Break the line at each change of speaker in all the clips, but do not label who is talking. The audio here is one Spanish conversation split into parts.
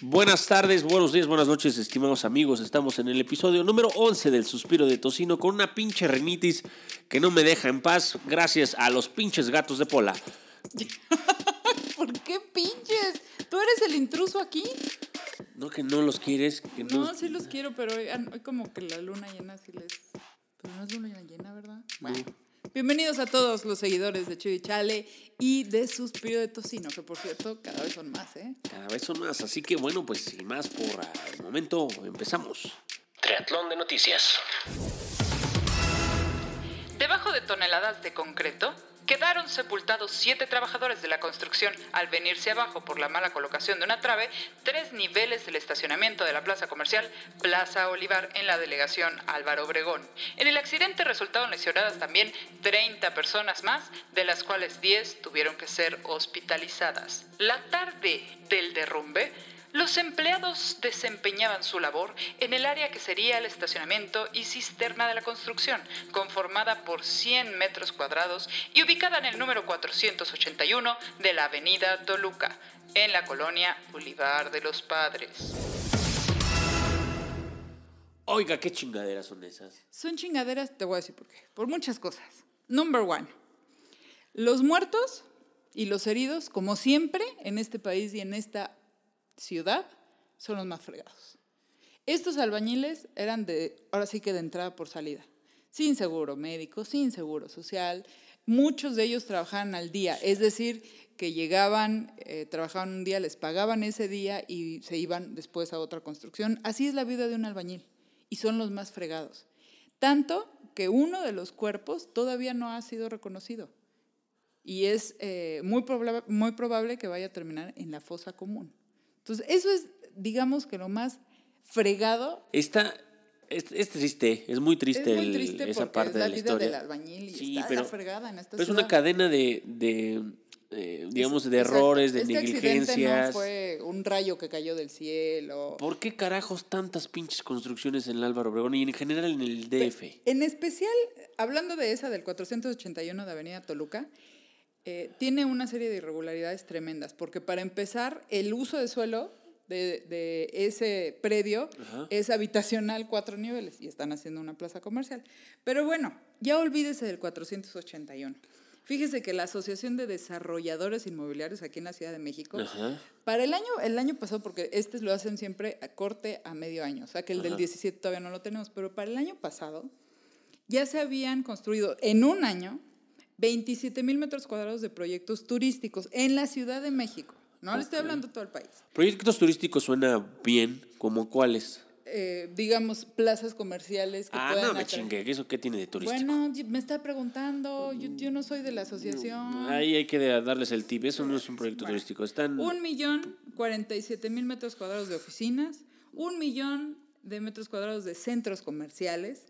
Buenas tardes, buenos días, buenas noches, estimados amigos. Estamos en el episodio número 11 del Suspiro de Tocino con una pinche rinitis que no me deja en paz gracias a los pinches gatos de Pola.
¿Por qué pinches? ¿Tú eres el intruso aquí?
No que no los quieres, que no...
No, sí los quiero, pero hoy, hoy como que la luna llena sí les... Pero no es luna llena, ¿verdad? Bueno. Bienvenidos a todos los seguidores de Chuy Chale y de Suspiro de Tocino, que por cierto cada vez son más, ¿eh?
Cada vez son más, así que bueno, pues sin más por el momento empezamos.
Triatlón de noticias.
Debajo de toneladas de concreto quedaron sepultados siete trabajadores de la construcción al venirse abajo por la mala colocación de una trave tres niveles del estacionamiento de la plaza comercial Plaza Olivar en la delegación Álvaro Obregón. En el accidente resultaron lesionadas también 30 personas más, de las cuales 10 tuvieron que ser hospitalizadas. La tarde del derrumbe, los empleados desempeñaban su labor en el área que sería el estacionamiento y cisterna de la construcción, conformada por 100 metros cuadrados y ubicada en el número 481 de la avenida Toluca, en la colonia Olivar de los Padres.
Oiga, qué chingaderas son esas.
Son chingaderas, te voy a decir por qué. Por muchas cosas. Number one. Los muertos y los heridos, como siempre en este país y en esta ciudad, son los más fregados. Estos albañiles eran de, ahora sí que de entrada por salida. Sin seguro médico, sin seguro social. Muchos de ellos trabajaban al día, es decir, que llegaban, eh, trabajaban un día, les pagaban ese día y se iban después a otra construcción. Así es la vida de un albañil y son los más fregados. Tanto que uno de los cuerpos todavía no ha sido reconocido y es eh, muy, proba muy probable que vaya a terminar en la fosa común. Entonces, eso es, digamos que lo más fregado.
Esta, es, es triste, es muy triste,
es muy triste
el, esa parte
es la
de la
vida
historia.
del albañil y
Sí,
está
pero-
la fregada en esta
Pero es
ciudad.
una cadena de, de eh, digamos, de
Exacto.
errores, de
este
negligencias.
no fue un rayo que cayó del cielo.
¿Por qué carajos tantas pinches construcciones en el Álvaro Obregón y en general en el DF?
En especial, hablando de esa del 481 de Avenida Toluca, eh, tiene una serie de irregularidades tremendas, porque para empezar, el uso de suelo de, de ese predio
Ajá.
es habitacional cuatro niveles y están haciendo una plaza comercial. Pero bueno, ya olvídese del 481. Fíjese que la Asociación de Desarrolladores Inmobiliarios aquí en la Ciudad de México,
Ajá.
para el año, el año pasado, porque este lo hacen siempre a corte a medio año, o sea que el del
Ajá.
17 todavía no lo tenemos, pero para el año pasado ya se habían construido en un año 27 mil metros cuadrados de proyectos turísticos en la Ciudad de México. No le estoy hablando todo el país.
Proyectos turísticos suena bien, ¿como cuáles?
Eh, digamos, plazas comerciales que
Ah,
puedan
no me
atraer-
chingue, ¿eso qué tiene de turístico?
Bueno, me está preguntando, yo, yo no soy de la asociación.
Ahí hay que darles el tip, eso no es un proyecto
Bueno,
turístico, están...
Un millón cuarenta y siete mil metros cuadrados de oficinas, un millón de metros cuadrados de centros comerciales,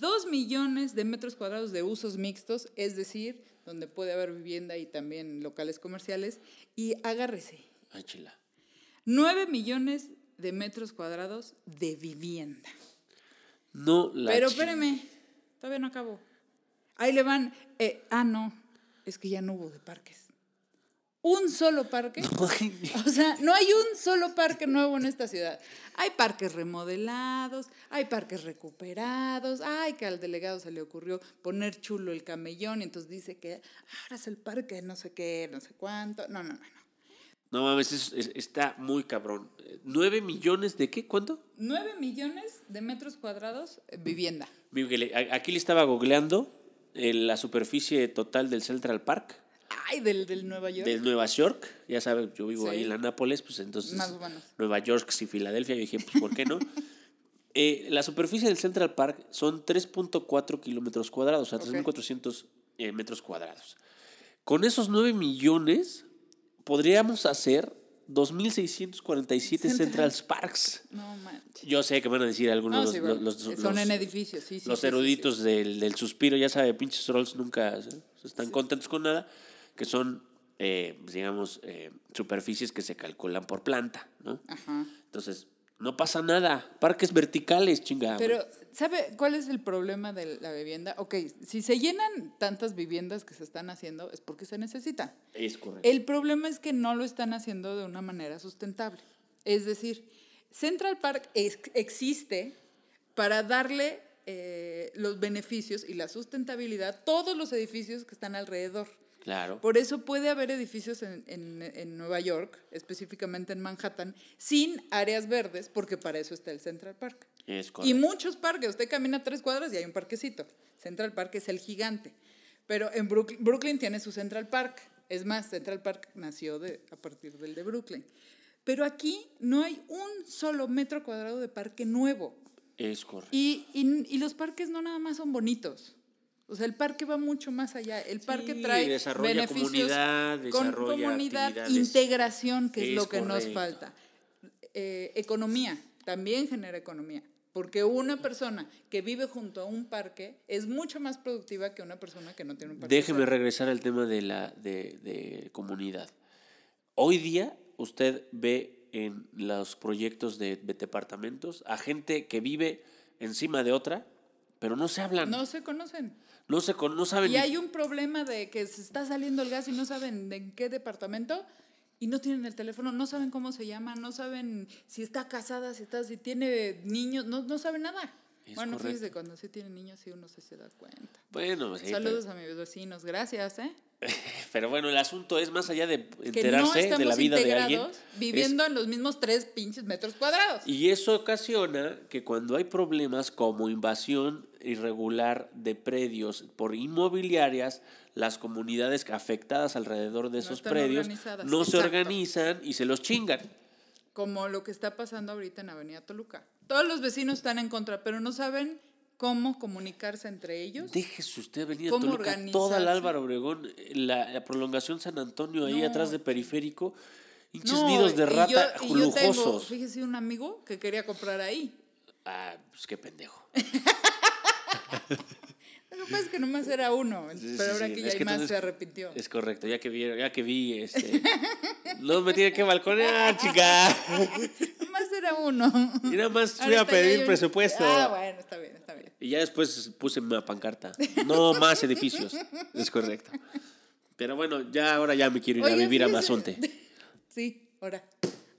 dos millones de metros cuadrados de usos mixtos, es decir, donde puede haber vivienda y también locales comerciales, y agárrese,
Ay, chila.
nueve millones de metros cuadrados de vivienda.
No la
Pero espéreme, todavía no acabo. Ahí le van, eh, ah, no, es que ya no hubo de parques. Un solo parque. O sea, no hay un solo parque nuevo en esta ciudad. Hay parques remodelados, hay parques recuperados, ay, que al delegado se le ocurrió poner chulo el camellón y entonces dice que ahora es el parque no sé qué, no sé cuánto. No, no, no, no.
No mames, es- es- está muy cabrón. ¿Nueve millones de qué? ¿Cuánto?
Nueve millones de metros cuadrados eh, vivienda.
Miguel, Aquí le estaba googleando eh, la superficie total del Central Park
Ay, del, del Nueva York.
de Nueva York. Ya sabes, yo vivo
Sí.
ahí en la Nápoles, pues entonces
Más o menos.
Nueva York y Filadelfia. Yo dije, pues ¿por qué no? Eh, la superficie del Central Park son 3.4 kilómetros cuadrados, o sea,
Ok.
3.400 eh, metros cuadrados. Con esos 9 millones podríamos hacer 2.647
Central-
Parks.
No manches.
Yo sé que van a decir algunos
No, sí,
los, los- los-
son en edificios, sí, sí.
los
sí, sí,
eruditos Del, del suspiro, ya sabe, pinches trolls nunca están contentos con nada, que son, eh, digamos, eh, superficies que se calculan por planta, ¿no?
Ajá.
Entonces, no pasa nada. Parques verticales, chinga.
Pero, ¿sabe cuál es el problema de la vivienda? Ok, si se llenan tantas viviendas que se están haciendo, es porque se necesitan.
Es correcto.
El problema es que no lo están haciendo de una manera sustentable. Es decir, Central Park ex- existe para darle eh, los beneficios y la sustentabilidad a todos los edificios que están alrededor.
Claro.
Por eso puede haber edificios en, en- en Nueva York, específicamente en Manhattan, sin áreas verdes, porque para eso está el Central Park.
Es
Y
correcto.
muchos parques, usted camina tres cuadras y hay un parquecito. Central Park es el gigante. Pero en Brook- Brooklyn, tiene su Central Park. Es más, Central Park nació de, a partir del de Brooklyn. Pero aquí no hay un solo metro cuadrado de parque nuevo.
Es correcto.
Y, y- y los parques no nada más son bonitos. O sea, el parque va mucho más allá. El parque
Sí,
trae
desarrolla
beneficios
comunidad,
con comunidad, integración, que es,
Es
lo que nos falta. Eh, economía, también genera economía. Porque una persona que vive junto a un parque es mucho más productiva que una persona que no tiene un parque.
Déjeme
cerca.
regresar al tema de la de, de comunidad. Hoy día usted ve en los proyectos de, de departamentos a gente que vive encima de otra, pero no se hablan.
No se conocen.
No, se, con- no saben.
Y
ni-
hay un problema de que se está saliendo el gas y no saben en qué departamento y no tienen el teléfono, no saben cómo se llama, no saben si está casada, si está, si tiene niños, no, no saben nada.
Es
bueno,
correcto.
fíjese, cuando sí tiene niños sí uno se da cuenta.
Bueno, sí,
Saludos a mis vecinos, gracias, ¿eh?
Pero, bueno, el asunto es más allá de
no
enterarse de la vida de alguien. es-
viviendo en los mismos tres pinches metros cuadrados.
y eso ocasiona que cuando hay problemas como invasión irregular de predios por inmobiliarias, las comunidades afectadas alrededor de esos predios no se organizan y se los chingan.
Como lo que está pasando ahorita en Avenida Toluca. Todos los vecinos están en contra, pero no saben cómo comunicarse entre ellos.
Déjese usted venir a
¿Cómo
Toluca, toda la Álvaro Obregón, la, la prolongación San Antonio ahí atrás de periférico, hinches
No,
nidos de
y
rata
yo- y yo tengo,
lujosos.
fíjese, un amigo que quería comprar ahí.
Ah, pues qué pendejo.
Lo que pasa es que nomás era uno, pero
sí,
ahora
sí.
que ya
Es
hay
que
más se arrepintió.
Es correcto, ya que vi, ya que vi, este, no me tiene que balconear, chica.
Nomás era uno.
Y nada más fui a pedir
un-
presupuesto.
Ah, bueno, está bien, está bien.
Y ya después puse una pancarta. No más edificios. Es correcto. Pero bueno, ya ahora ya me quiero ir a vivir a Mazonte.
Sí, ahora.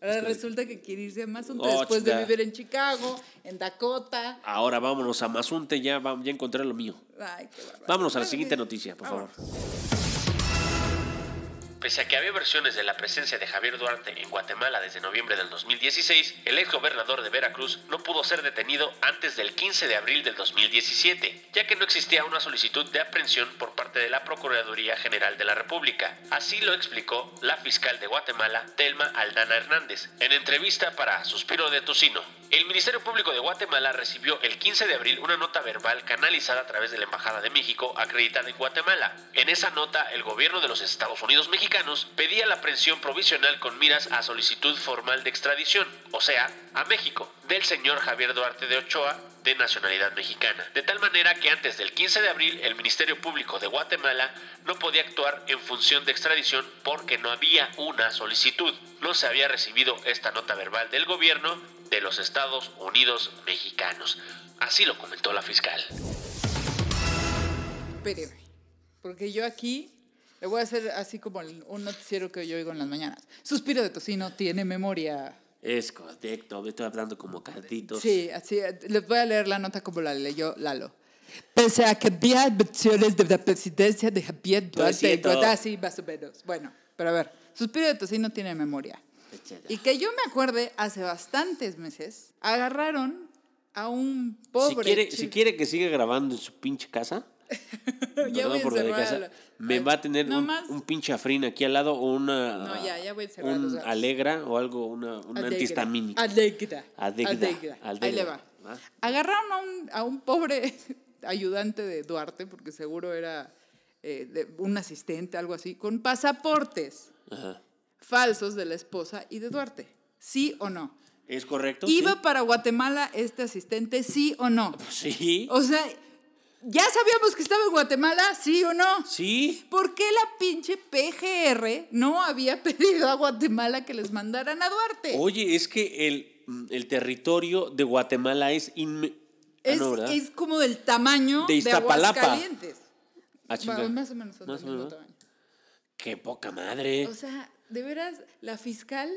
Ahora resulta que quiere irse a Mazunte
Oh,
después de vivir en Chicago, en Dakota.
Ahora vámonos a Mazonte, ya, ya encontré lo mío.
Ay, qué.
Vámonos a la siguiente noticia, por favor.
Pese a que había versiones de la presencia de Javier Duarte en Guatemala desde noviembre del 2016, el ex gobernador de Veracruz no pudo ser detenido antes del 15 de abril del 2017, ya que no existía una solicitud de aprehensión por parte de la Procuraduría General de la República. Así lo explicó la fiscal de Guatemala, Telma Aldana Hernández, en entrevista para Suspiro de Tocino. El Ministerio Público de Guatemala recibió el 15 de abril una nota verbal canalizada a través de la Embajada de México acreditada en Guatemala. En esa nota, el gobierno de los Estados Unidos mexicanos pedía la aprehensión provisional con miras a solicitud formal de extradición, o sea, a México, del señor Javier Duarte de Ochoa, de nacionalidad mexicana. De tal manera que antes del 15 de abril el Ministerio Público de Guatemala no podía actuar en función de extradición porque no había una solicitud. No se había recibido esta nota verbal del gobierno de los Estados Unidos mexicanos. Así lo comentó la fiscal.
Espéreme, porque yo aquí le voy a hacer así como un noticiero que yo oigo en las mañanas. Suspiro de tocino tiene memoria.
Es correcto, me estoy hablando como carditos.
Sí, así, les voy a leer la nota como la leyó Lalo. Pese a que había adversiones de la presidencia de Javier Duarte. Guadá, así más o menos. Bueno, pero a ver, Suspiro de Tocino tiene memoria. Y que yo me acuerde, hace bastantes meses, agarraron a un
Si
pobre...
quiere,
chi-
si quiere que siga grabando en su pinche casa,
Ya voy
por casa, me va a tener
No
un, un pinche afrín aquí al lado o una
No, ya, ya voy
un alegra o algo, una, un
Alegra,
antihistamínico.
Alegra.
Alegra,
Alegra.
alegra,
Ahí le va. Agarraron a un, a un pobre ayudante de Duarte, porque seguro era eh, de- un asistente, algo así, con pasaportes
Ajá.
falsos de la esposa y de Duarte. ¿Sí o no?
¿Es correcto?
¿Iba
Sí.
para Guatemala este asistente, sí o no?
Sí.
O sea, ¿ya sabíamos que estaba en Guatemala, sí o no?
Sí.
¿Por qué la pinche PGR no había pedido a Guatemala que les mandaran a Duarte?
Oye, es que el, mm, el territorio de Guatemala es inme- Ah,
Es,
no, ¿verdad?
es como del tamaño
De
de,
Iztapalapa.
Aguascalientes.
Ah.
Bueno, más o menos
Más
del
o
mismo
menos.
tamaño.
Qué poca madre.
O sea, de veras, la fiscal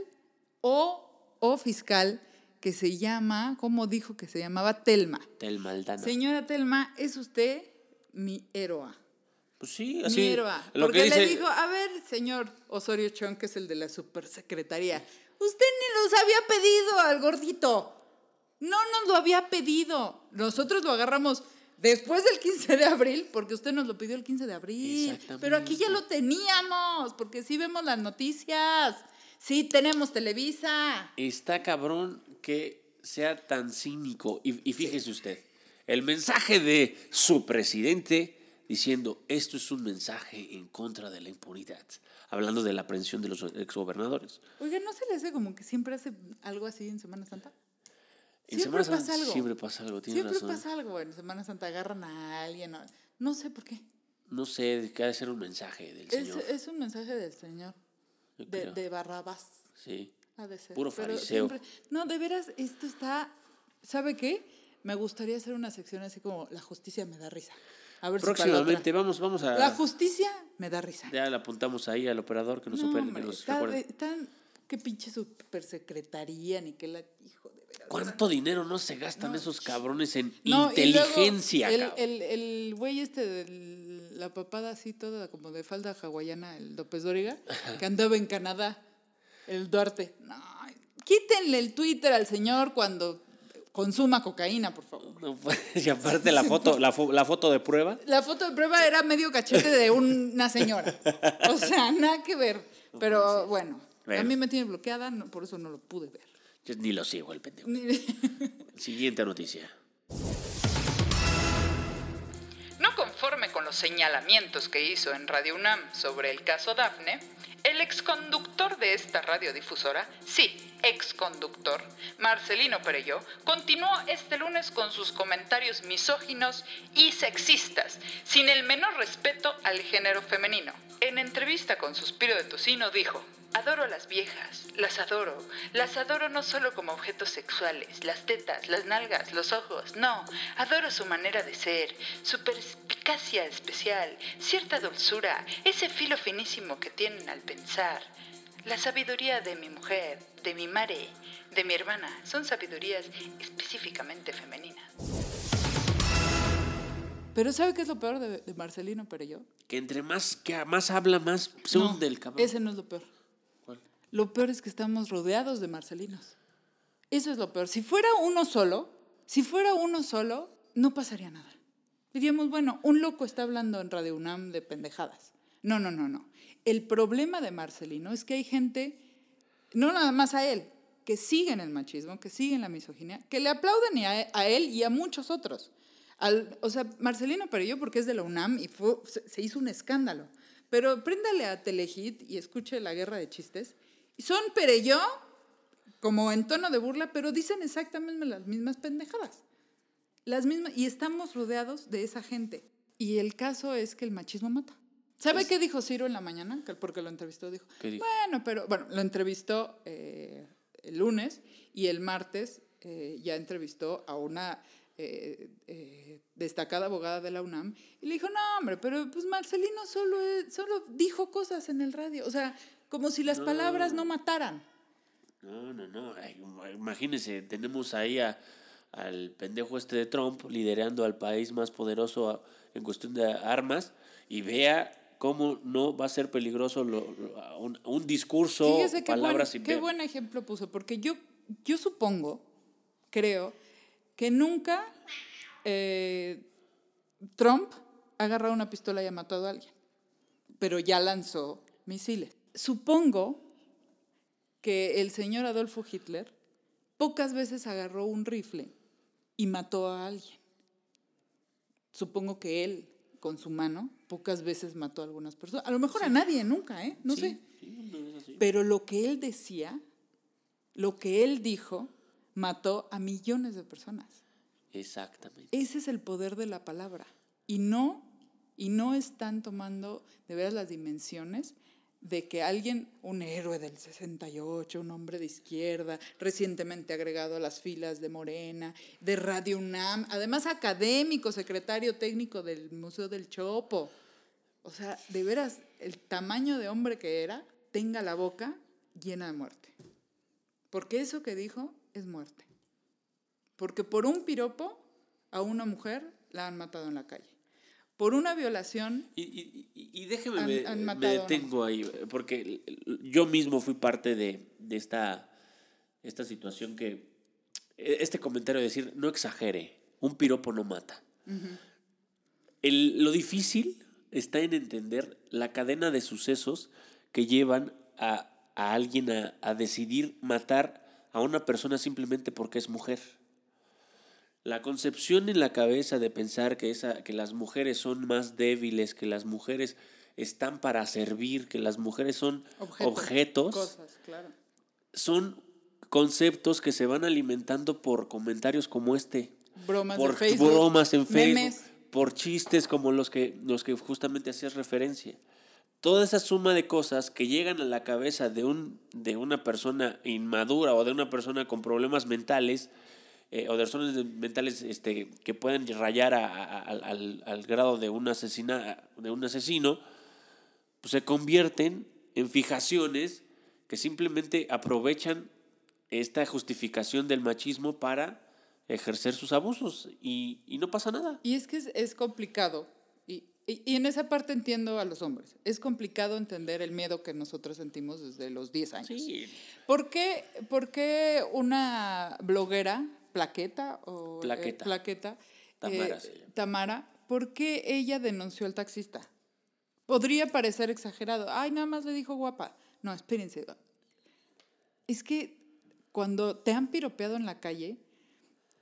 o o fiscal que se llama, ¿cómo dijo que se llamaba? Telma.
Telma Aldana.
Señora Telma, es usted mi héroa.
Pues sí,
Mi
así.
héroa.
Lo
Porque
que dice.
le dijo, a ver, señor Osorio Chong, que es el de la supersecretaría, usted ni nos había pedido al gordito. No nos lo había pedido. Nosotros lo agarramos después del 15 de abril, porque usted nos lo pidió el 15 de abril.
Exactamente.
Pero aquí ya lo teníamos, porque sí vemos las noticias. Sí tenemos Televisa.
Está cabrón que sea tan cínico. Y, y fíjese usted, el mensaje de su presidente diciendo esto es un mensaje en contra de la impunidad, hablando de la aprehensión de los exgobernadores.
Oiga, ¿no se le hace como que siempre hace algo así en Semana Santa?
En
Siempre
Semana Santa
pasa algo.
Siempre pasa algo, tiene
Siempre
razón.
pasa algo. En Semana Santa agarran a alguien. No sé por qué.
No sé, que ha de ser un mensaje del
Es,
Señor.
es un mensaje del Señor, de, de Barrabás.
Sí.
Ha de ser.
Puro fariseo.
siempre- no, de veras, esto está. ¿Sabe qué? Me gustaría hacer una sección así como La justicia me da risa. A ver si la.
Próximamente vamos, vamos a...
La justicia me da risa.
Ya le apuntamos ahí al operador que nos,
No,
opere-
hombre,
que nos
está
recuerde.
de- tan- qué pinche supersecretaría, ni qué la. Hijo de veras.
¿Cuánto dinero no se gastan
No,
esos cabrones en
y luego
inteligencia?
el, el, el güey este de la papada así toda como de falda hawaiana, el López Dóriga, que andaba en Canadá, el Duarte. No, quítenle el Twitter al señor cuando consuma cocaína, por favor.
No, pues, y aparte la foto, la, fo- la foto de prueba.
La foto de prueba era medio cachete de una señora. O sea, nada que ver. Pero bueno, a mí me tiene bloqueada, no- por eso no lo pude ver.
Yo ni lo sigo el pendejo. Siguiente noticia.
Con los señalamientos que hizo en Radio UNAM sobre el caso Dafne, el exconductor de esta radiodifusora, sí, exconductor, Marcelino Perelló, continuó este lunes con sus comentarios misóginos y sexistas, sin el menor respeto al género femenino. En entrevista con Suspiro de Tocino dijo, Adoro a las viejas, las adoro. Las adoro no solo como objetos sexuales, las tetas, las nalgas, los ojos, no. Adoro su manera de ser, su perspicacia especial, cierta dulzura, ese filo finísimo que tienen al pensar. La sabiduría de mi mujer, de mi madre, de mi hermana, son sabidurías específicamente femeninas.
Pero ¿sabe qué es lo peor de, de Marcelino Perelló?
Que entre más, que más habla, más se
No,
hunde el cabrón.
Ese no es lo peor. Lo peor es que estamos rodeados de Marcelinos. Eso es lo peor. Si fuera uno solo, si fuera uno solo, no pasaría nada. Diríamos, bueno, un loco está hablando en Radio UNAM de pendejadas. No, no, no, no. El problema de Marcelino es que hay gente, no nada más a él, que siguen el machismo, que siguen la misoginia, que le aplauden a, él y a muchos otros. Al- o sea, Marcelino Perello porque es de la UNAM y se hizo un escándalo. Pero préndale a Telehit y escuche la guerra de chistes. Son Perello como en tono de burla, pero dicen exactamente las mismas pendejadas. Las mismas, y estamos rodeados de esa gente. Y el caso es que el machismo mata. ¿Sabe qué dijo Ciro en la mañana? Que- Porque lo entrevistó, dijo.
¿Qué dijo?
Bueno, pero bueno, lo entrevistó eh, el lunes y el martes eh, ya entrevistó a una eh, eh, destacada abogada de la UNAM y le dijo, no, hombre, pero pues Marcelino solo, es- solo dijo cosas en el radio. O sea, como si las palabras no mataran.
No, no, no. Ay, imagínense, tenemos ahí a- al pendejo este de Trump liderando al país más poderoso a- en cuestión de armas y vea cómo no va a ser peligroso lo- lo- a un, un discurso,
Fíjese buen,
palabras sin
qué
ver.
buen ejemplo puso, porque yo, yo supongo, creo, que nunca eh, Trump ha agarrado una pistola y ha matado a alguien, pero ya lanzó misiles. Supongo que el señor Adolfo Hitler pocas veces agarró un rifle y mató a alguien. Supongo que él, con su mano, pocas veces mató a algunas personas. A lo mejor a nadie, nunca, ¿eh? No
Sí,
sé.
sí, no es así.
Pero lo que él decía, lo que él dijo, mató a millones de personas.
Exactamente.
Ese es el poder de la palabra. Y no, y no están tomando de veras las dimensiones de que alguien, un héroe del 68, un hombre de izquierda, recientemente agregado a las filas de Morena, de Radio UNAM, además académico, secretario técnico del Museo del Chopo. O sea, de veras, el tamaño de hombre que era, tenga la boca llena de muerte. Porque eso que dijo es muerte. Porque por un piropo a una mujer la han matado en la calle. Por una violación
Y, y- y- y déjeme,
Han-
me,
han
detengo ahí, porque yo mismo fui parte de, de esta, esta situación que, este comentario de decir, no exagere, un piropo no mata. El- lo difícil está en entender la cadena de sucesos que llevan a, a alguien a, a decidir matar a una persona simplemente porque es mujer. La concepción en la cabeza de pensar que, esa, que las mujeres son más débiles, que las mujeres están para servir, que las mujeres son
objetos,
objetos,
cosas, claro.
son conceptos que se van alimentando por comentarios como este,
Bromas
por
de Facebook,
bromas en Facebook,
memes.
por chistes como los que, los que justamente hacías referencia. Toda esa suma de cosas que llegan a la cabeza de, un, de una persona inmadura o de una persona con problemas mentales eh, o de razones de- mentales este, que pueden rayar a- a- a- al, al- al grado de un, asesina, de un asesino, pues se convierten en fijaciones que simplemente aprovechan esta justificación del machismo para ejercer sus abusos y, y no pasa nada.
Y es que es, es complicado. Y, y- y en esa parte entiendo a los hombres. Es complicado entender el miedo que nosotros sentimos desde los 10 años.
Sí,
¿Por qué, por qué una bloguera, Plaqueta o eh,
Plaqueta. Tamara
eh,
se llama.
Tamara, por qué ella denunció al taxista? Podría parecer exagerado. Ay, nada más le dijo guapa. No, espérense. Es que cuando te han piropeado en la calle,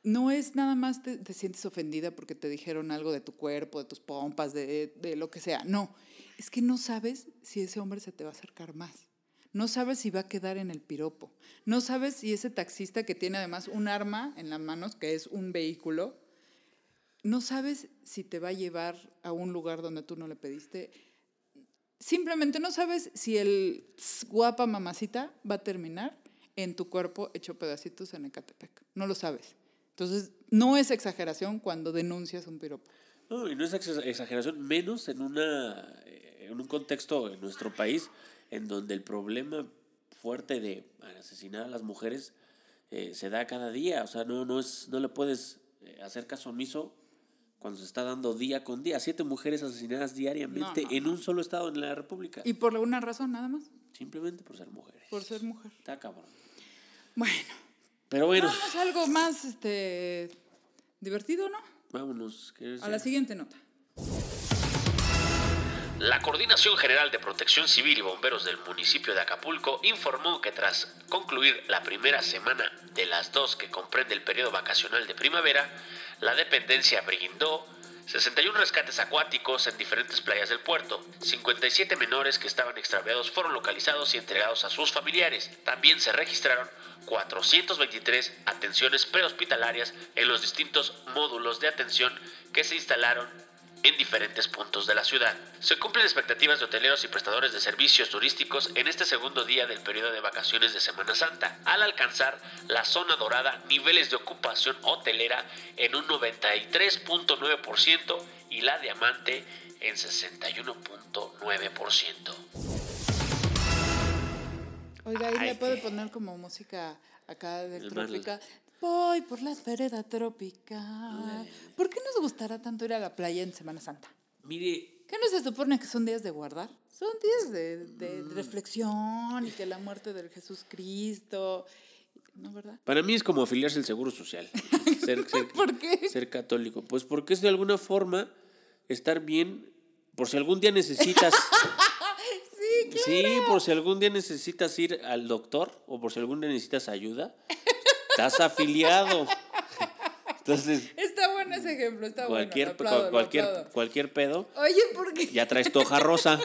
no es nada más te, te sientes ofendida porque te dijeron algo de tu cuerpo, de tus pompas, de, de lo que sea. No, es que no sabes si ese hombre se te va a acercar más. No sabes si va a quedar en el piropo. No sabes si ese taxista que tiene además un arma en las manos, que es un vehículo, no sabes si te va a llevar a un lugar donde tú no le pediste. Simplemente no sabes si el guapa mamacita va a terminar en tu cuerpo hecho pedacitos en Ecatepec. No lo sabes. Entonces, no es exageración cuando denuncias un piropo.
No, y no es ex- exageración, menos en, una, eh, en un contexto en nuestro país en donde el problema fuerte de asesinar a las mujeres eh, se da cada día. O sea, no, no, es, no le puedes eh, hacer caso omiso cuando se está dando día con día. Siete mujeres asesinadas diariamente
No, no,
en un solo estado en la República.
Y por alguna razón, nada más,
Simplemente por ser mujeres.
por ser mujer.
Está cabrón.
Bueno,
Pero bueno,
vamos a algo más este, divertido, ¿no?
vámonos. ¿qué
A la siguiente nota.
La Coordinación General de Protección Civil y Bomberos del municipio de Acapulco informó que tras concluir la primera semana de las dos que comprende el periodo vacacional de primavera, la dependencia brindó 61 rescates acuáticos en diferentes playas del puerto. 57 menores que estaban extraviados fueron localizados y entregados a sus familiares. También se registraron 423 atenciones prehospitalarias en los distintos módulos de atención que se instalaron en diferentes puntos de la ciudad. Se cumplen expectativas de hoteleros y prestadores de servicios turísticos en este segundo día del periodo de vacaciones de Semana Santa, al alcanzar la zona dorada niveles de ocupación hotelera en un 93.9% y la diamante en 61.9%.
Oiga, ahí
Ay,
le puede poner como música acá de trópica. Voy por la vereda tropical. ¿Por qué nos gustará tanto ir a la playa en Semana Santa?
Mire,
¿Qué no se supone que son días de guardar? Son días de, de
Mm.
reflexión y que la muerte del Jesús Cristo. ¿No, verdad?
para mí es como afiliarse al Seguro Social. Ser, ser-
¿Por qué?
ser católico. Pues porque es de alguna forma estar bien, por si algún día necesitas...
Sí, claro.
Sí, por si algún día necesitas ir al doctor o por si algún día necesitas ayuda, estás afiliado. Entonces,
Está bueno ese ejemplo, está
cualquier,
bueno. aplaudo,
cualquier, cualquier pedo,
Oye, ¿por qué?
ya traes tu hoja rosa.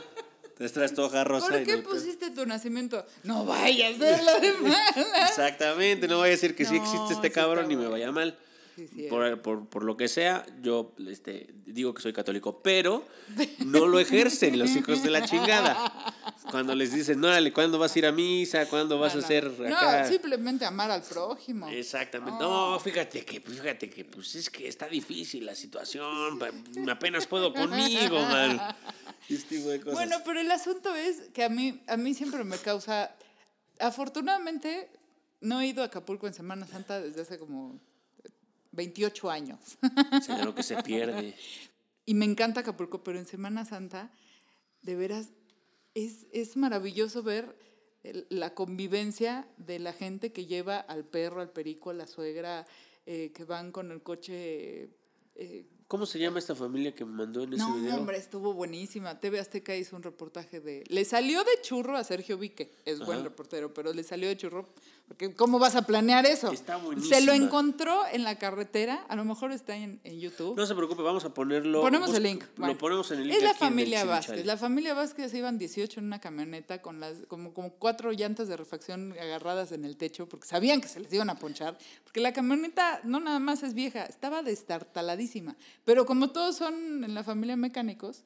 Traes tu hoja rosa.
¿Por qué
no
pusiste tu nacimiento? No vaya a ser lo de mala.
Exactamente, no voy a decir que sí existe este
sí
cabrón y me vaya mal.
Sí,
Por, por- por lo que sea, yo este, digo que soy católico, pero no lo ejercen los hijos de la chingada. Cuando les dicen, no, órale, ¿cuándo vas a ir a misa? ¿Cuándo vas
No,
a hacer acá?
No, simplemente amar al prójimo.
Exactamente. No, fíjate que, pues, fíjate que, pues es que está difícil la situación. Apenas puedo conmigo, man. Este tipo de cosas.
Bueno, pero el asunto es que a mí, a mí siempre me causa. Afortunadamente, no he ido a Acapulco en Semana Santa desde hace como 28 años.
Sería lo que se pierde.
Y me encanta Acapulco, pero en Semana Santa, de veras, es, es maravilloso ver el- la convivencia de la gente que lleva al perro, al perico, a la suegra, eh, que van con el coche. eh,
¿Cómo se llama esta familia que me mandó en ese
no,
video?
hombre, estuvo buenísima. TV Azteca hizo un reportaje de... Le salió de churro a Sergio Vique, es buen reportero, pero le salió de churro, porque ¿cómo vas a planear eso?
Está
Se
buenísima.
lo encontró en la carretera, a lo mejor está en, en YouTube.
No se preocupe, vamos a ponerlo.
Ponemos el link. Bueno,
lo ponemos en el link.
Es la familia. Vázquez. La familia Vázquez iban 18 en una camioneta con las como, como cuatro llantas de refacción agarradas en el techo porque sabían que se les iban a ponchar. Porque la camioneta no nada más es vieja, estaba destartaladísima. Pero como todos son en la familia mecánicos,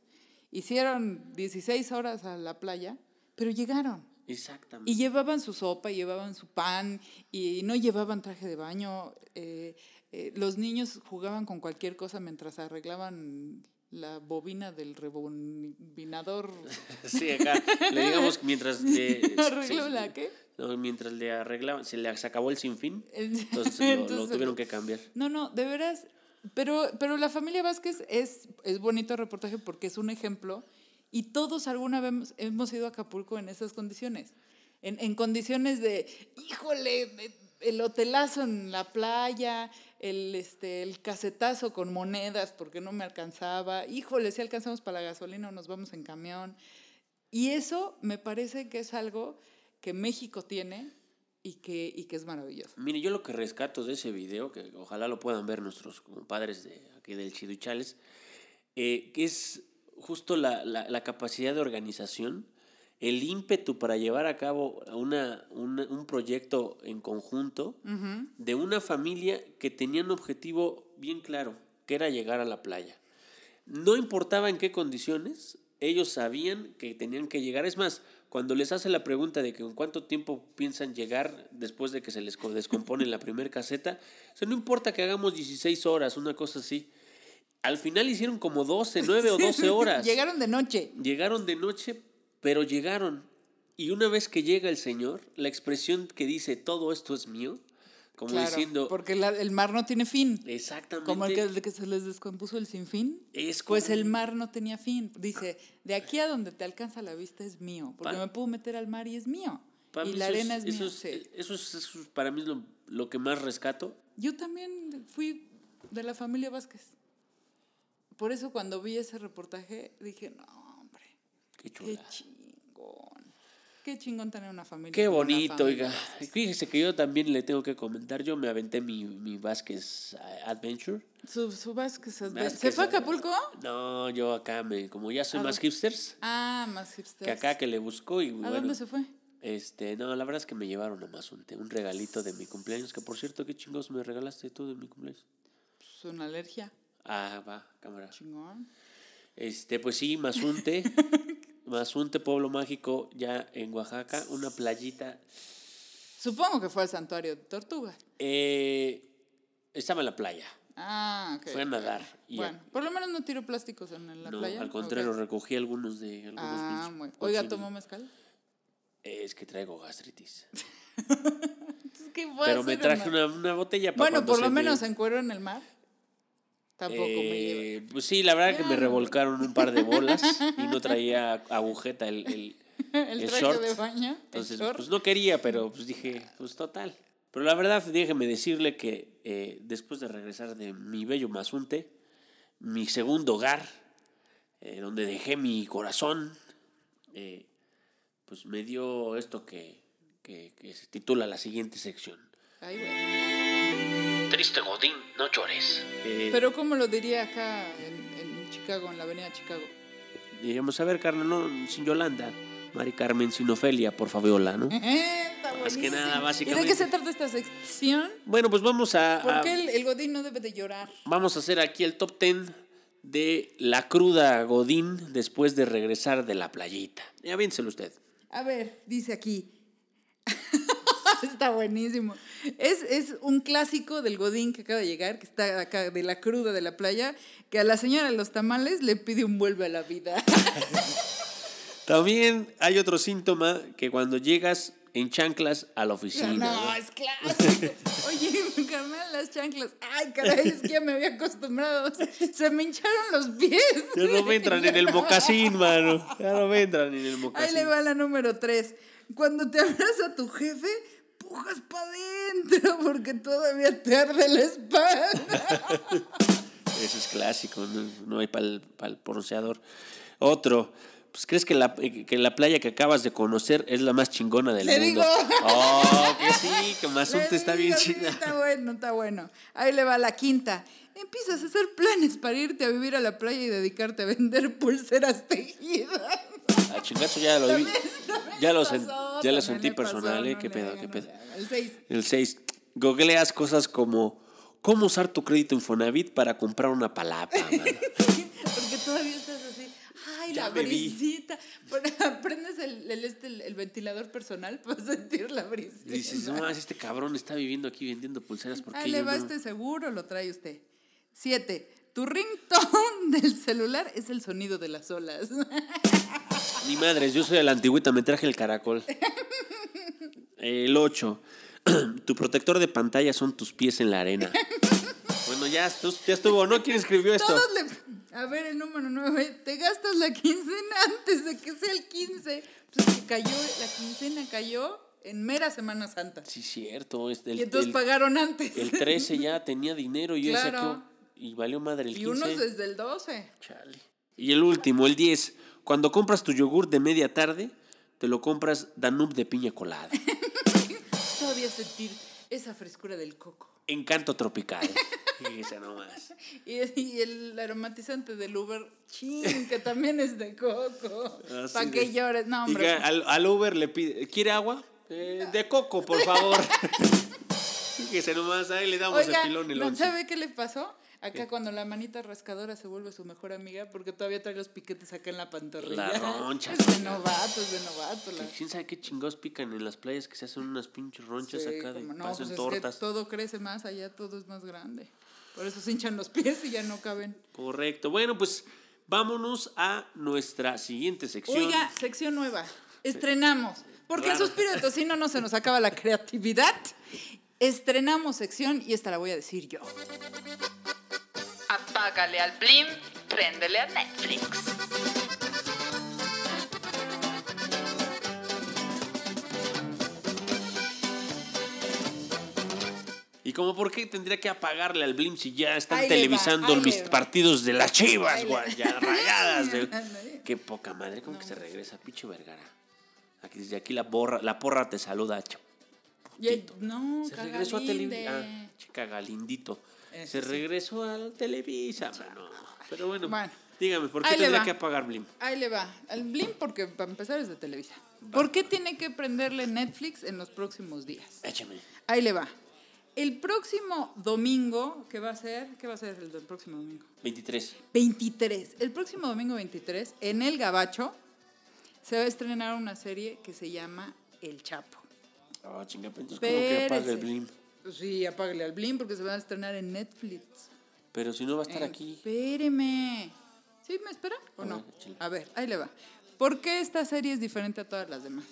hicieron 16 horas a la playa, pero llegaron.
Exactamente.
Y llevaban su sopa, y llevaban su pan, y no llevaban traje de baño. eh, eh, los niños jugaban con cualquier cosa mientras arreglaban la bobina del rebobinador.
Sí, acá le digamos mientras le.
¿Arregló la qué?
No, mientras le arreglaban, se le se acabó el sinfín.
El-
Entonces lo, lo
Entonces-
tuvieron que cambiar.
No, no, de veras. Pero, pero la familia Vázquez es, es bonito el reportaje porque es un ejemplo y todos alguna vez hemos ido a Acapulco en esas condiciones. En, en condiciones de, híjole, el hotelazo en la playa, el, este, el casetazo con monedas porque no me alcanzaba, híjole, si alcanzamos para la gasolina o nos vamos en camión. Y eso me parece que es algo que México tiene y que, y que es maravilloso.
Mire, yo lo que rescato de ese video, que ojalá lo puedan ver nuestros compadres de aquí del Chiduchales, eh, que es justo la, la- la capacidad de organización, el ímpetu para llevar a cabo una, una- un proyecto en conjunto de una familia que tenía un objetivo bien claro, que era llegar a la playa. No importaba en qué condiciones, ellos sabían que tenían que llegar. Es más, cuando les hace la pregunta de que en cuánto tiempo piensan llegar después de que se les co- descompone la primera caseta, o sea, no importa que hagamos 16 horas, una cosa así. Al final hicieron como 12, 9 o 12 horas.
Llegaron de noche.
Llegaron de noche, pero llegaron. Y una vez que llega el Señor, la expresión que dice todo esto es mío, como
Claro,
diciendo,
Porque la- el mar no tiene fin.
exactamente.
Como el que, el que se les descompuso el sinfín.
Es
Pues el mar no tenía fin. Dice, de aquí a donde te alcanza la vista es mío. Porque me puedo meter al mar y es mío. Y la arena es,
eso
mía.
es-
sí.
eso es- eso es para mí es lo, lo que más rescato.
Yo también fui de la familia Vázquez. Por eso cuando vi ese reportaje dije, no, hombre,
Qué
qué chingón. Qué chingón tener una familia.
Qué bonito,
familia
oiga. Fíjese que yo también le tengo que comentar. Yo me aventé mi, mi Vázquez eh, Adventure.
Su, su Vázquez,
Vázquez,
¿Se fue a Acapulco?
No, yo acá me, como ya soy
¿A
más hipsters,
Ah, más hipsters.
que acá que le busco y
¿A
bueno.
dónde se fue?
Este, no, la verdad es que me llevaron a Mazunte, un regalito de mi cumpleaños, que por cierto, qué chingos me regalaste tú de mi cumpleaños.
Pues una alergia.
Ah, va, cámara.
Chingón.
Este, pues sí, Mazunte. Mazunte, pueblo mágico, ya en Oaxaca, una playita.
Supongo que fue al santuario de tortugas.
Eh, estaba en la playa.
Ah, ok.
Fue a nadar. Y
Bueno, por lo menos no tiró plásticos en la
no,
playa.
al contrario, recogí algunos de algunos
Ah, muy. Oiga. ¿tomó mezcal?
Es que traigo gastritis.
¿Qué fue
Pero me traje una, una botella para
Bueno, por lo
se me-
menos se encueró en el mar. Tampoco me.
Eh, Pues sí, la verdad que me
Ya.
revolcaron un par de bolas y no traía agujeta el, el,
El
el short.
de baño.
Entonces,
short.
pues no quería, pero pues dije, pues total. Pero la verdad, déjeme decirle que eh, después de regresar de mi bello Mazunte, mi segundo hogar, eh, donde dejé mi corazón, eh, pues me dio esto que, que, que se titula la siguiente sección.
Ay, güey.
Triste Godín, no llores.
Eh,
Pero ¿cómo lo diría acá en, en Chicago, en la avenida Chicago?
Digamos, a ver, Carmen, no, sin Yolanda, Mari Carmen, sin Ofelia, por Fabiola, ¿no?
Está
Más que nada,
buenísimo. ¿Y
básicamente.
de qué se trata esta sección?
Bueno, pues vamos a,
¿Por
a-
qué el, el Godín no debe de llorar?
vamos a hacer aquí el top 10 de la cruda Godín después de regresar de la playita. Ya vénselo usted.
A ver, dice aquí. está buenísimo. Es, es un clásico del Godín que acaba de llegar, que está acá de la cruda de la playa, que a la señora de los tamales le pide un vuelve a la vida.
También hay otro síntoma que cuando llegas en chanclas a la oficina.
No, es clásico. Oye, carnal, las chanclas. Ay, caray, es que ya me había acostumbrado. Se me hincharon los pies.
Ya no me entran en el mocasín, mano. Ya no me entran en el
Ahí
mocasín.
le va la número tres. Cuando te abraza tu jefe, pujas para adentro porque todavía te arde la espalda.
Eso es clásico, no, no hay para el bronceador. Otro, pues crees que la, que la playa que acabas de conocer es la más chingona del
Le
mundo.
digo.
Oh, que sí, que Mazunte está bien
sí,
chida.
Está bueno, está bueno. Ahí le va la quinta. Empiezas a hacer planes para irte a vivir a la playa y dedicarte a vender pulseras tejidas.
A chingazo ya lo vi. Ya lo, sen-
pasó,
ya lo
también
sentí personal, ¿eh? ¿Qué pedo, qué pedo?
El seis.
El 6. Googleas cosas como cómo usar tu crédito Infonavit para comprar una palapa.
Porque todavía estás así. Ay,
Ya
la brisita. Prendes el, el, este, el, ventilador personal para sentir la brisita.
Dices, no, este cabrón está viviendo aquí vendiendo pulseras porque
Ahí le va
no?"
este seguro, lo trae usted. Siete. Tu ringtone del celular es el sonido de las olas.
Ni madres, yo soy de la antigüita, me traje el caracol. El 8. tu protector de pantalla son tus pies en la arena. Bueno, ya, ya estuvo, ¿no? ¿Quién escribió esto?
Todos le... A ver, el número nueve. Te gastas la quincena antes de que sea el 15. Pues es que cayó, la quincena cayó en mera Semana Santa.
Sí, cierto. es del-
y entonces
el,
pagaron antes.
el 13 ya tenía dinero y yo
Claro.
Y valió madre el
y
15.
unos desde el 12.
Chale. Y el último, el 10. Cuando compras tu yogur de media tarde, te lo compras Danube de piña colada.
Todavía sentir esa frescura del coco.
Encanto tropical. Fíjese nomás.
Y, y el aromatizante del Uber, chin, que también es de coco.
Así
Para que llores. No, hombre.
Diga, al, al Uber le pide, ¿quiere agua? Eh, de coco, por favor. Fíjese nomás, ahí le damos
Oiga,
el pilón el
¿no. ¿sabe qué le pasó? Acá cuando la manita rascadora se vuelve su mejor amiga porque todavía trae los piquetes acá en la pantorrilla.
La roncha,
Es de novato, es de novato. La...
¿Quién sabe qué chingados pican en las playas que se hacen unas pinches ronchas
Sí,
acá de
no,
pasan
pues es
tortas?
que todo crece más allá, todo es más grande. Por eso se hinchan los pies y ya no caben.
Correcto. Bueno, pues vámonos a nuestra siguiente sección.
Oiga, sección nueva. Estrenamos. Porque el
Claro.
suspiro de tocino no se nos acaba la creatividad. Estrenamos sección y esta la voy a decir yo.
Apágale al Blim, préndele a Netflix.
Y como por qué tendría que apagarle al Blim si ya están
Ahí va,
televisando
ahí
mis
va.
partidos de las chivas, güey, ya rayadas. de-. Qué poca madre, ¿cómo que se regresa, pinche vergara? Aquí, desde aquí la borra, la porra te saluda, ch-
Y el- no,
Se regresó a. Televisa. Ah, chica Galindito.
Ese
Se
sí.
regresó a Televisa, mano. Pero bueno,
Bueno.
dígame, ¿por qué tendría que apagar Blim?
Ahí le va. Al Blim, porque para empezar es de Televisa. ¿Por qué tiene que prenderle Netflix en los próximos días?
Échame.
Ahí le va. El próximo domingo, ¿qué va a ser? ¿Qué va a ser el del próximo domingo?
23.
23. El próximo domingo 23, en El Gabacho, se va a estrenar una serie que se llama El Chapo.
Oh, chinga, entonces, ¿cómo que apaga el. Blim?
Pues sí, apágale al Blim porque se va a estrenar en Netflix.
Pero si no va a estar
Eh,
aquí.
Espéreme. ¿Sí me espera o
A
no?
ver.
A ver, ahí le va. ¿Por qué esta serie es diferente a todas las demás?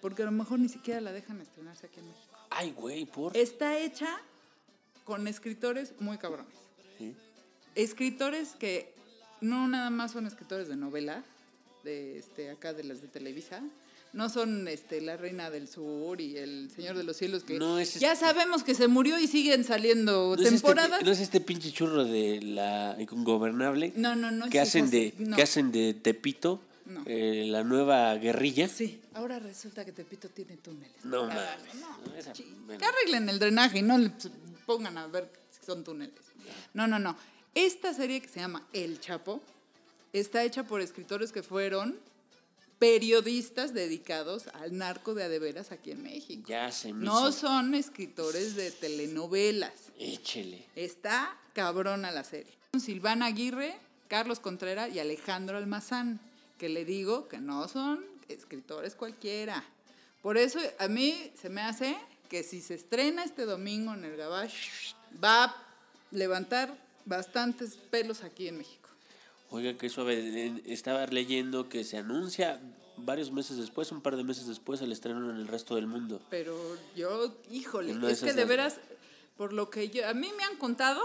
Porque a lo mejor ni siquiera la dejan estrenarse aquí en México.
Ay, güey, por.
Está hecha con escritores muy cabrones.
Sí.
Escritores que no nada más son escritores de novela, de este acá de las de Televisa. No son este La Reina del Sur y El Señor de los Cielos, que
No es
ya
este-
sabemos que se murió y siguen saliendo
¿No es, este,
temporadas.
¿No es este pinche churro de la ingobernable?
No, no, no es
Que hacen de, que hacen de Tepito
No.
eh, la nueva guerrilla.
Sí, ahora resulta que Tepito tiene túneles.
No
Ah,
mames. bueno.
Que arreglen el drenaje y no le pongan a ver si son túneles. No, no, no. Esta serie que se llama El Chapo está hecha por escritores que fueron periodistas dedicados al narco de adeveras aquí en México.
Ya se me
No
hizo.
son escritores de telenovelas.
Échele.
Está cabrona la serie. Silvana Aguirre, Carlos Contreras y Alejandro Almazán, que le digo que no son escritores cualquiera. Por eso a mí se me hace que si se estrena este domingo en el Gabash, va a levantar bastantes pelos aquí en México.
Oiga, que suave. Estaba leyendo que se anuncia varios meses después, un par de meses después, el estreno en el resto del mundo.
Pero yo, híjole, es que de veras, por lo que yo, a mí me han contado,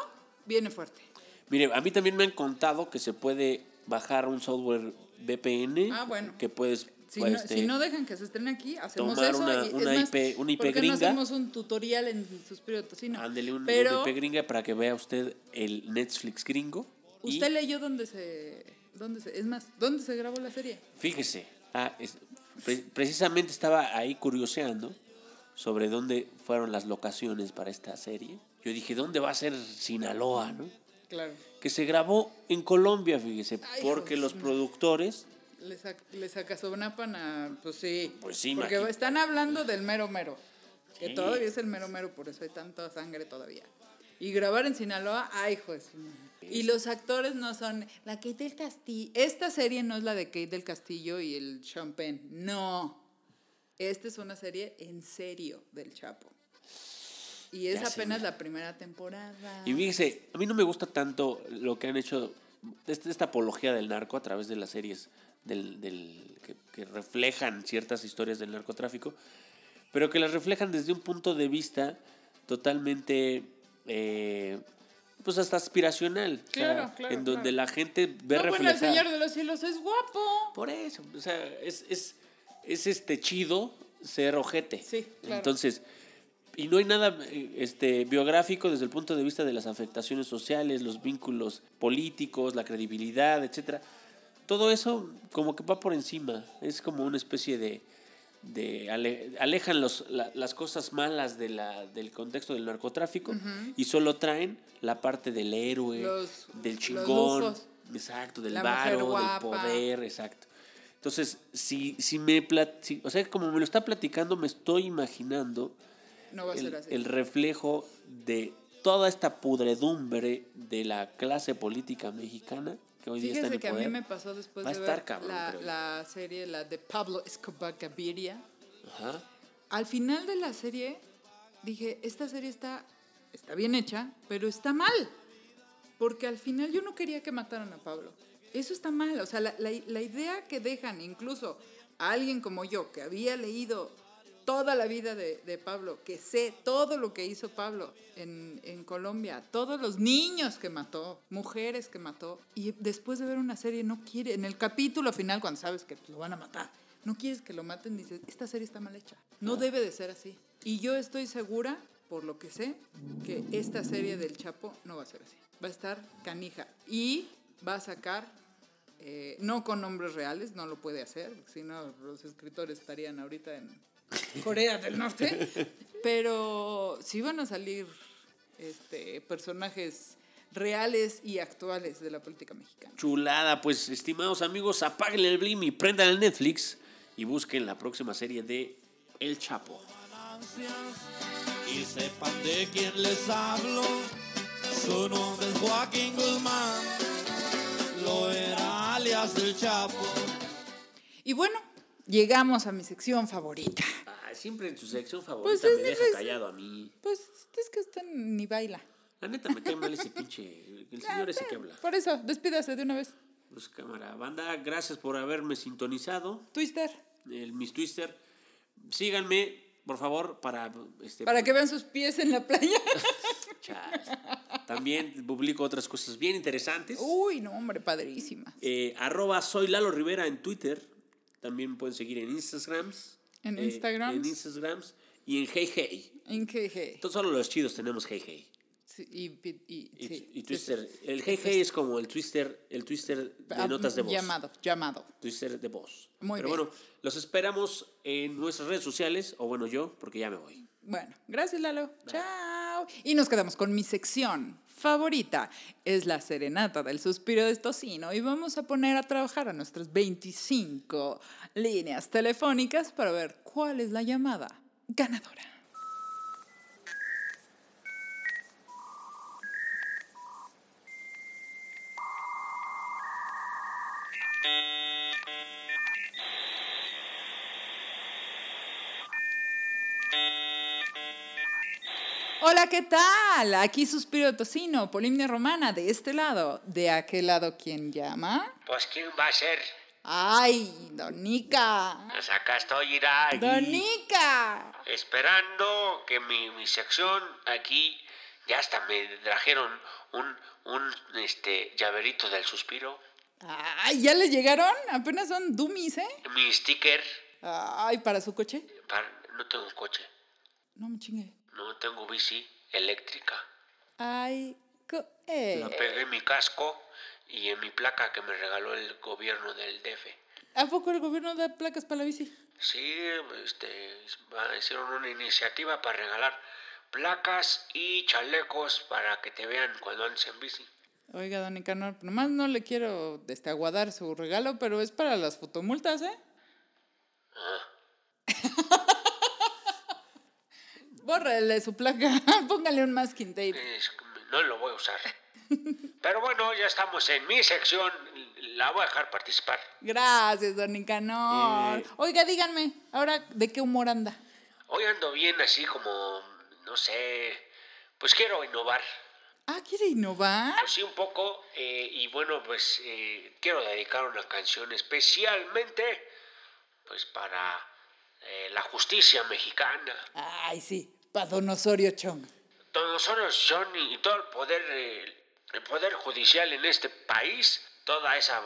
viene fuerte.
Mire, a mí también me han contado que se puede bajar un software VPN
Ah, bueno.
que puedes
Si,
pues,
no,
este,
si no dejan que se estrene aquí, hacemos
tomar
eso.
una-
y, es
una
más,
IP una IP
¿por qué no
gringa?
hacemos un tutorial en Suspiro Tocino?
ándele un,
Pero,
una IP gringa para que vea usted el Netflix gringo. Y
¿usted leyó dónde se, dónde se... Es más, ¿dónde se grabó la serie?
Fíjese, ah, es- pre- precisamente estaba ahí curioseando sobre dónde fueron las locaciones para esta serie. Yo dije, ¿dónde va a ser Sinaloa, no?
Claro.
Que se grabó en Colombia, fíjese,
Ay,
porque los
no.
productores
Le, sac- le sacasonapan a... Pues sí.
Pues sí,
Porque
imagínate.
están hablando del mero mero. Que
Sí.
todavía es el mero mero, por eso hay tanta sangre todavía. Y grabar en Sinaloa, ay, hijo. Y los actores no son la Kate del Castillo. Esta serie no es la de Kate del Castillo y el Champagne. No. Esta es una serie en serio del Chapo. Y es
Ya
apenas la primera temporada.
Y fíjese, a mí no me gusta tanto lo que han hecho, este- esta apología del narco a través de las series del, del- que, que reflejan ciertas historias del narcotráfico, pero que las reflejan desde un punto de vista totalmente, eh, pues hasta aspiracional. O sea,
Claro, claro,
En donde
claro.
la gente ve
no, bueno, el. Señor de los Cielos es guapo.
Por eso, o sea, es, es, es este chido ser ojete.
Sí, claro.
Entonces, y no hay nada este, biográfico desde el punto de vista de las afectaciones sociales, los vínculos políticos, la credibilidad, etcétera. Todo eso como que va por encima. Es como una especie de. De ale- alejan los, la- las cosas malas de la, del contexto del narcotráfico y solo traen la parte del héroe,
Los-
del chingón, exacto, del varo, del poder, exacto. Entonces, si, si me plat- si- o sea, como me lo está platicando, me estoy imaginando
No va a
el,
ser así.
el reflejo de toda esta pudredumbre de la clase política mexicana que hoy día está en
Fíjese
el
que a mí me pasó después de
estar
ver
cabrón,
la, serie, la de Pablo Escobar Gaviria.
Ajá.
Al final de la serie dije, esta serie está, está bien hecha, pero está mal. Porque al final yo no quería que mataran a Pablo. Eso está mal. O sea, la, la- la idea que dejan incluso a alguien como yo, que había leído toda la vida de, de Pablo, que sé todo lo que hizo Pablo en, en Colombia, todos los niños que mató, mujeres que mató, y después de ver una serie no quiere, en el capítulo final, cuando sabes que lo van a matar, no quieres que lo maten, dices, esta serie está mal hecha, no debe de ser así. Y yo estoy segura, por lo que sé, que esta serie del Chapo no va a ser así, va a estar canija y va a sacar eh, no con nombres reales, no lo puede hacer, si no los escritores estarían ahorita en Corea del Norte, pero sí van a salir este, personajes reales y actuales de la política mexicana.
Chulada, pues estimados amigos, apaguen el blim y prendan el Netflix y busquen la próxima serie de El Chapo.
y sepan de quién les hablo. Su nombre es Joaquín Guzmán, lo era alias del Chapo.
Y bueno, llegamos a mi sección favorita.
Ah, siempre en su sección
Pues
favorita
es
me deja callado a mí.
Pues es que usted ni baila.
La neta me cae mal ese pinche. El señor ese que habla.
Por eso, despídase de una vez.
Pues cámara, banda, gracias por haberme sintonizado.
Twister.
El Miss Twister. Síganme, por favor, para. Este,
Para que vean sus pies en la playa.
Chas. También publico otras cosas bien interesantes.
Uy, no, hombre, padrísima.
Eh, arroba soy Lalo Rivera en Twitter. También pueden seguir en Instagrams.
En
Eh,
Instagrams.
en Instagrams. Y en Hey Hey.
¿En qué? qué?
Entonces solo los chidos tenemos Hey Hey.
Sí, y, y, y- sí,
y Twister.
sí.
El Hey Hey es como el Twister, el Twister de
Ah,
notas de voz.
Llamado, llamado.
Twister de voz.
Muy
Pero
bien.
bueno, los esperamos en nuestras redes sociales, o bueno, yo, porque ya me voy.
Bueno, gracias Lalo. Chao. Y nos quedamos con mi sección favorita. Es la serenata del suspiro de Tocino. Y vamos a poner a trabajar a nuestras 25 líneas telefónicas para ver cuál es la llamada ganadora. ¿Qué tal? Aquí Suspiro Tocino, Polimnia Romana, de este lado. ¿De aquel lado quién llama?
Pues ¿quién va a ser?
Ay, Donica.
Pues acá estoy, irá.
Donica.
Esperando que mi, mi sección aquí, ya hasta me trajeron un, un este, llaverito del suspiro.
Ay, ¿ya le llegaron? Apenas son dummies, ¿eh?
Mi sticker.
Ay, ¿para su coche?
para- no tengo coche.
No me chingue.
No tengo bici eléctrica.
Ay, eh.
La pegué en mi casco y en mi placa que me regaló el gobierno del DF.
¿A poco el gobierno da placas para la bici?
Sí, este, hicieron una iniciativa para regalar placas y chalecos para que te vean cuando andes en bici.
Oiga, don Nicanor, nomás no le quiero este, aguadar su regalo, pero es para las fotomultas, ¿eh? Bórrele su placa, póngale un masking tape.
Es- no lo voy a usar. Pero bueno, ya estamos en mi sección. La voy a dejar participar.
Gracias, don Nicanor.
Eh.
Oiga, díganme, ahora, ¿de qué humor anda?
Hoy ando bien así como, no sé, pues quiero innovar.
Ah, ¿quiere innovar?
Pues sí, un poco. eh, y bueno, pues eh, quiero dedicar una canción especialmente pues para eh, la justicia mexicana.
Ay, sí, para don Osorio Chong.
Todos nosotros, Johnny, y todo el poder, eh, el poder judicial en este país, toda esa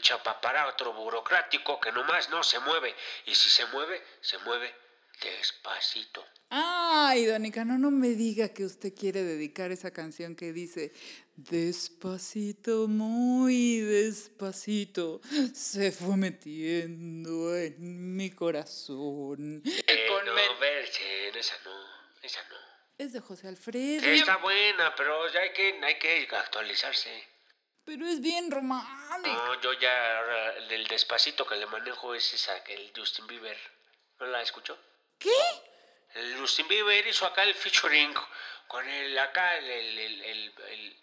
chapaparato burocrático que nomás no se mueve. Y si se mueve, se mueve despacito.
Ay, don Nicanor, no me diga que usted quiere dedicar esa canción que dice Despacito, muy despacito, se fue metiendo en mi corazón.
Eh,
Con
no, verse, esa no, esa no.
Es de José Alfredo,
Está buena, pero ya hay que, hay que actualizarse.
pero es bien romántico.
No, yo ya ahora el despacito que le manejo es esa, que el Justin Bieber. ¿No la escuchó?
¿Qué?
Justin Bieber hizo acá el featuring con el acá el, el, el,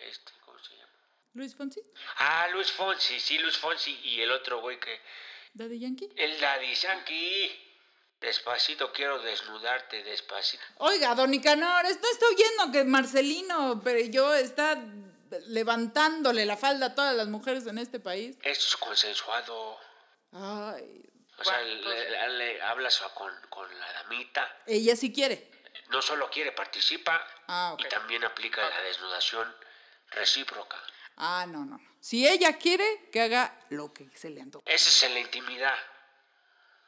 este, ¿cómo se llama?
¿Luis Fonsi?
Ah, Luis Fonsi, sí, Luis Fonsi y el otro güey que
¿Daddy Yankee?
el Daddy Yankee. Despacito quiero desnudarte, despacito.
Oiga, don Nicanor, no estoy oyendo que Marcelino, pero yo está levantándole la falda a todas las mujeres en este país.
Esto es consensuado.
Ay,
O sea,
Bueno,
le, le- le hablas con, con la damita.
ella sí quiere.
No solo quiere, participa
Ah, ok.
y también aplica la desnudación recíproca.
Ah, no, no. no. Si ella quiere, que haga lo que se le antoje.
Esa es en la intimidad.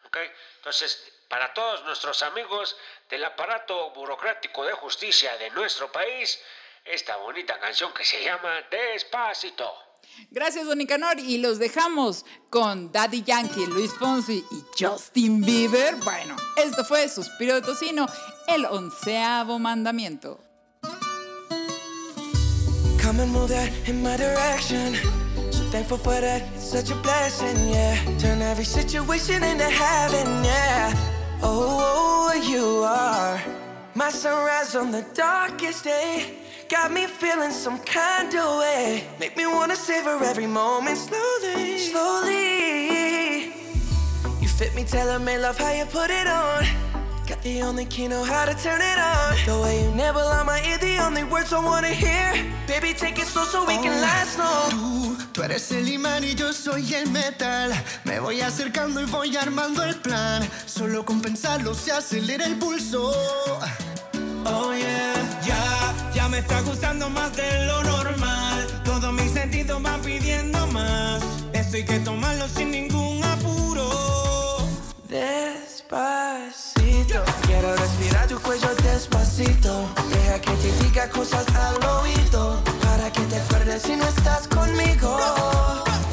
¿Ok? Entonces, para todos nuestros amigos del aparato burocrático de justicia de nuestro país, esta bonita canción que se llama Despacito.
Gracias, don Nicanor. Y los dejamos con Daddy Yankee, Luis Fonsi y Justin Bieber. Bueno, esto fue Suspiro de Tocino, el onceavo mandamiento.
Come and move that in my direction. So thankful for that, it's such a blessing, yeah. Turn every situation into heaven, yeah. Oh, you are my sunrise on the darkest day. Got me feeling some kind of way. Make me wanna savor every moment slowly, slowly. You fit me, tailor made love how you put it on. Got the only key, know how to turn it on. The way you nibble on my ear, the only words I wanna hear. Baby, take it slow so we can last long.
Tú, tú eres el imán y yo soy el metal. Me voy acercando y voy armando el plan. Solo con pensarlo se acelera el pulso.
Oh yeah, ya, ya me está gustando más de lo normal. Todos mis sentidos van pidiendo más. Esto hay que tomarlo sin ningún apuro.
Despacito, quiero respirar tu cuello despacito. Deja que te diga cosas al oído. Para que te acuerdes si no estás conmigo.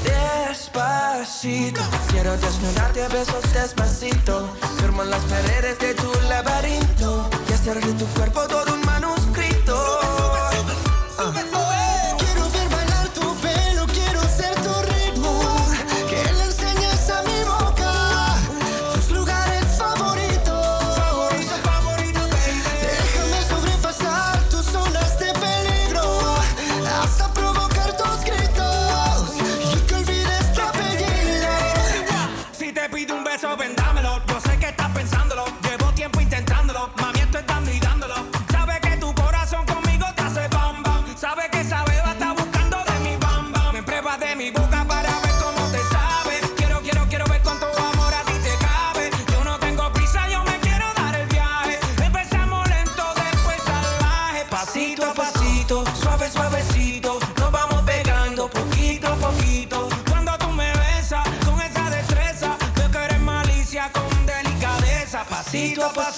Despacito, quiero desnudarte a besos despacito. Firmo las paredes de tu laberinto. Hacer de tu cuerpo todo un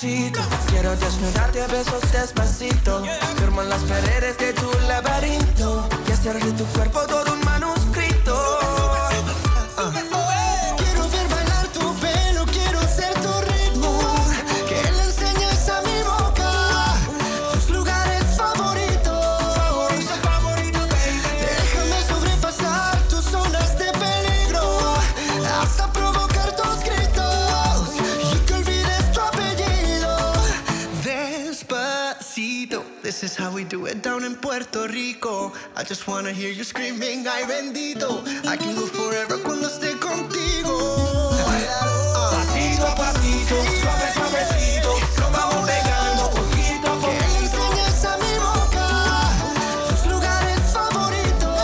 Quiero desnudarte a besos despacito. Firmo las paredes de tu laberinto. Y hacer de tu cuerpo todo un manuscrito.
Down in Puerto Rico. I just wanna hear you screaming, ay bendito. I can go forever cuando esté contigo.
Pasito a pasito, suave, suavecito, nos vamos pegando poquito a poquito.
enseñes a mi boca tus lugares favoritos.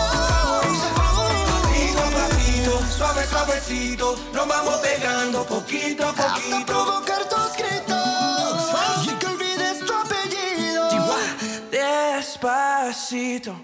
Pasito a pasito, suave, suavecito, nos vamos pegando poquito a
Hasta
poquito.
provocar tus gritos
Despacito,